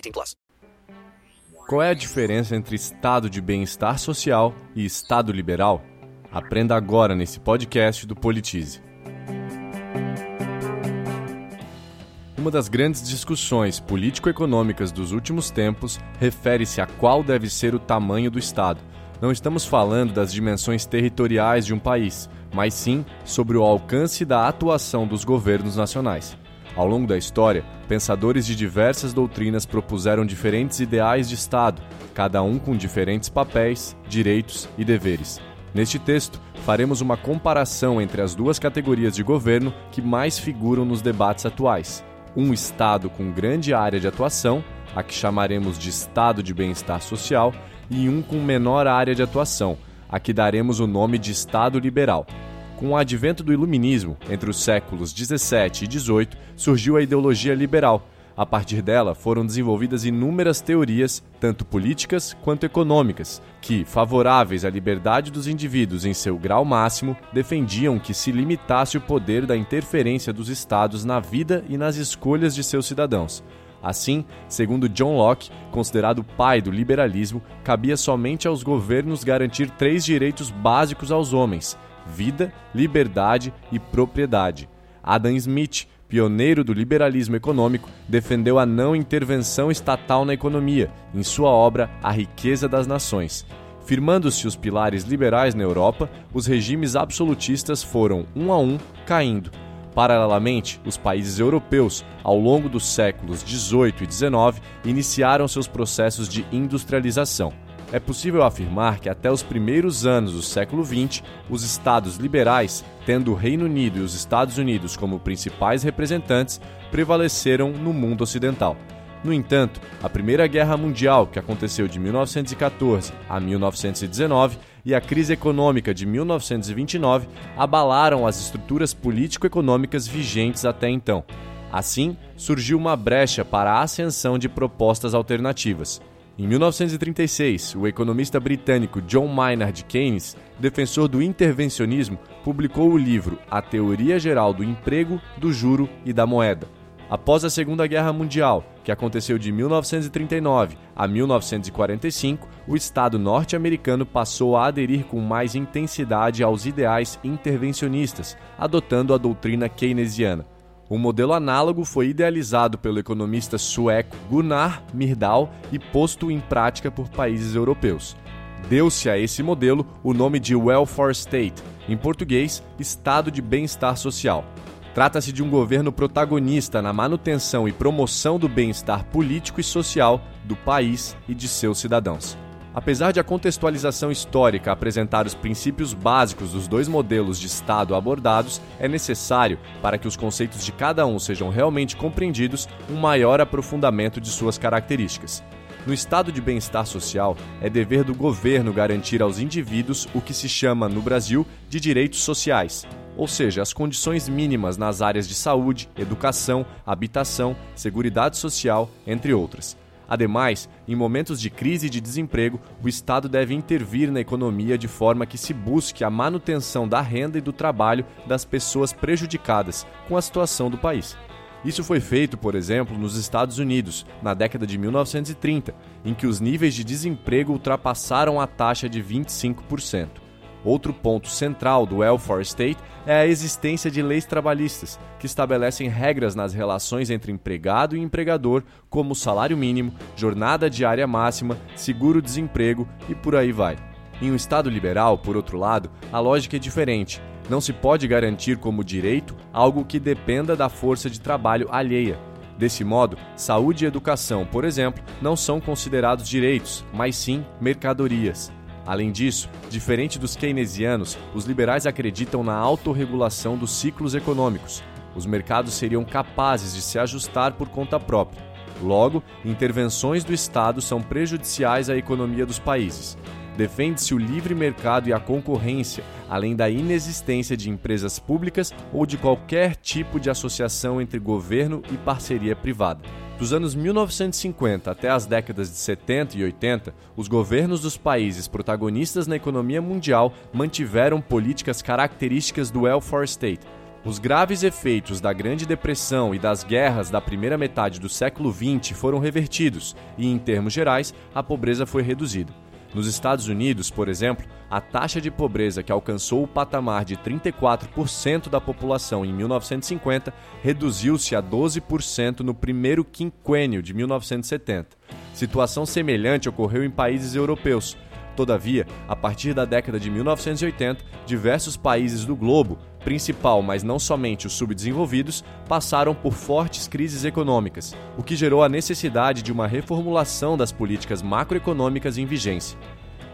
18 plus. Qual é a diferença entre estado de bem-estar social e estado liberal? Aprenda agora nesse podcast do Politize. Uma das grandes discussões político-econômicas dos últimos tempos refere-se a qual deve ser o tamanho do Estado não estamos falando das dimensões territoriais de um país, mas sim sobre o alcance da atuação dos governos nacionais. Ao longo da história, pensadores de diversas doutrinas propuseram diferentes ideais de Estado, cada um com diferentes papéis, direitos e deveres. Neste texto, faremos uma comparação entre as duas categorias de governo que mais figuram nos debates atuais: um Estado com grande área de atuação, a que chamaremos de Estado de Bem-Estar Social, e um com menor área de atuação, a que daremos o nome de Estado Liberal. Com o advento do Iluminismo, entre os séculos 17 e 18, surgiu a ideologia liberal. A partir dela foram desenvolvidas inúmeras teorias, tanto políticas quanto econômicas, que, favoráveis à liberdade dos indivíduos em seu grau máximo, defendiam que se limitasse o poder da interferência dos estados na vida e nas escolhas de seus cidadãos. Assim, segundo John Locke, considerado pai do liberalismo, cabia somente aos governos garantir três direitos básicos aos homens: vida, liberdade e propriedade. Adam Smith, pioneiro do liberalismo econômico, defendeu a não intervenção estatal na economia, em sua obra A Riqueza das Nações. Firmando-se os pilares liberais na Europa, os regimes absolutistas foram, um a um, caindo Paralelamente, os países europeus, ao longo dos séculos 18 e 19, iniciaram seus processos de industrialização. É possível afirmar que até os primeiros anos do século XX, os estados liberais, tendo o Reino Unido e os Estados Unidos como principais representantes, prevaleceram no mundo ocidental. No entanto, a Primeira Guerra Mundial, que aconteceu de 1914 a 1919, e a crise econômica de 1929 abalaram as estruturas político-econômicas vigentes até então. Assim, surgiu uma brecha para a ascensão de propostas alternativas. Em 1936, o economista britânico John Maynard Keynes, defensor do intervencionismo, publicou o livro A Teoria Geral do Emprego, do Juro e da Moeda. Após a Segunda Guerra Mundial, que aconteceu de 1939 a 1945, o Estado norte-americano passou a aderir com mais intensidade aos ideais intervencionistas, adotando a doutrina keynesiana. Um modelo análogo foi idealizado pelo economista sueco Gunnar Myrdal e posto em prática por países europeus. Deu-se a esse modelo o nome de Welfare State, em português, Estado de Bem-Estar Social. Trata-se de um governo protagonista na manutenção e promoção do bem-estar político e social do país e de seus cidadãos. Apesar de a contextualização histórica apresentar os princípios básicos dos dois modelos de Estado abordados, é necessário, para que os conceitos de cada um sejam realmente compreendidos, um maior aprofundamento de suas características. No estado de bem-estar social, é dever do governo garantir aos indivíduos o que se chama, no Brasil, de direitos sociais, ou seja, as condições mínimas nas áreas de saúde, educação, habitação, seguridade social, entre outras. Ademais, em momentos de crise e de desemprego, o Estado deve intervir na economia de forma que se busque a manutenção da renda e do trabalho das pessoas prejudicadas com a situação do país. Isso foi feito, por exemplo, nos Estados Unidos, na década de 1930, em que os níveis de desemprego ultrapassaram a taxa de 25%. Outro ponto central do welfare state é a existência de leis trabalhistas, que estabelecem regras nas relações entre empregado e empregador, como salário mínimo, jornada diária máxima, seguro-desemprego e por aí vai. Em um Estado liberal, por outro lado, a lógica é diferente. Não se pode garantir como direito algo que dependa da força de trabalho alheia. Desse modo, saúde e educação, por exemplo, não são considerados direitos, mas sim mercadorias. Além disso, diferente dos keynesianos, os liberais acreditam na autorregulação dos ciclos econômicos. Os mercados seriam capazes de se ajustar por conta própria. Logo, intervenções do Estado são prejudiciais à economia dos países. Defende-se o livre mercado e a concorrência, além da inexistência de empresas públicas ou de qualquer tipo de associação entre governo e parceria privada. Dos anos 1950 até as décadas de 70 e 80, os governos dos países protagonistas na economia mundial mantiveram políticas características do welfare state. Os graves efeitos da Grande Depressão e das guerras da primeira metade do século XX foram revertidos e, em termos gerais, a pobreza foi reduzida. Nos Estados Unidos, por exemplo, a taxa de pobreza que alcançou o patamar de 34% da população em 1950 reduziu-se a 12% no primeiro quinquênio de 1970. Situação semelhante ocorreu em países europeus. Todavia, a partir da década de 1980, diversos países do globo, principal, mas não somente os subdesenvolvidos, passaram por fortes crises econômicas, o que gerou a necessidade de uma reformulação das políticas macroeconômicas em vigência.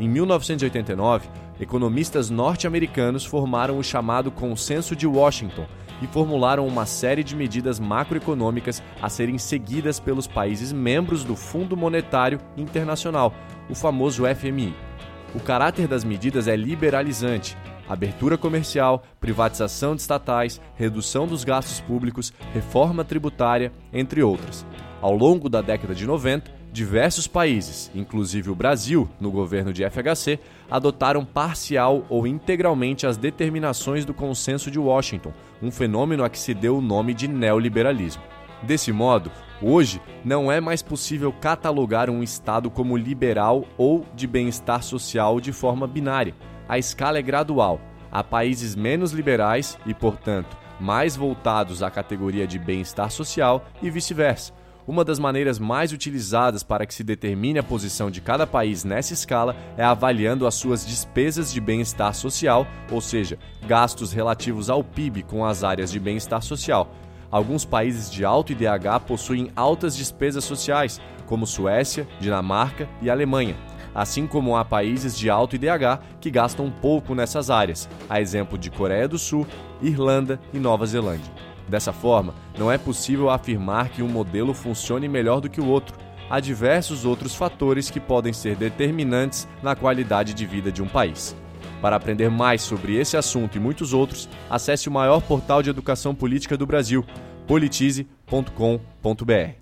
Em 1989, economistas norte-americanos formaram o chamado Consenso de Washington e formularam uma série de medidas macroeconômicas a serem seguidas pelos países membros do Fundo Monetário Internacional, o famoso FMI. O caráter das medidas é liberalizante, abertura comercial, privatização de estatais, redução dos gastos públicos, reforma tributária, entre outras. Ao longo da década de 90, diversos países, inclusive o Brasil, no governo de FHC, adotaram parcial ou integralmente as determinações do Consenso de Washington, um fenômeno a que se deu o nome de neoliberalismo. Desse modo, hoje não é mais possível catalogar um Estado como liberal ou de bem-estar social de forma binária. A escala é gradual. Há países menos liberais e, portanto, mais voltados à categoria de bem-estar social e vice-versa. Uma das maneiras mais utilizadas para que se determine a posição de cada país nessa escala é avaliando as suas despesas de bem-estar social, ou seja, gastos relativos ao PIB com as áreas de bem-estar social. Alguns países de alto IDH possuem altas despesas sociais, como Suécia, Dinamarca e Alemanha, assim como há países de alto IDH que gastam pouco nessas áreas, a exemplo de Coreia do Sul, Irlanda e Nova Zelândia. Dessa forma, não é possível afirmar que um modelo funcione melhor do que o outro. Há diversos outros fatores que podem ser determinantes na qualidade de vida de um país. Para aprender mais sobre esse assunto e muitos outros, acesse o maior portal de educação política do Brasil, politize.com.br.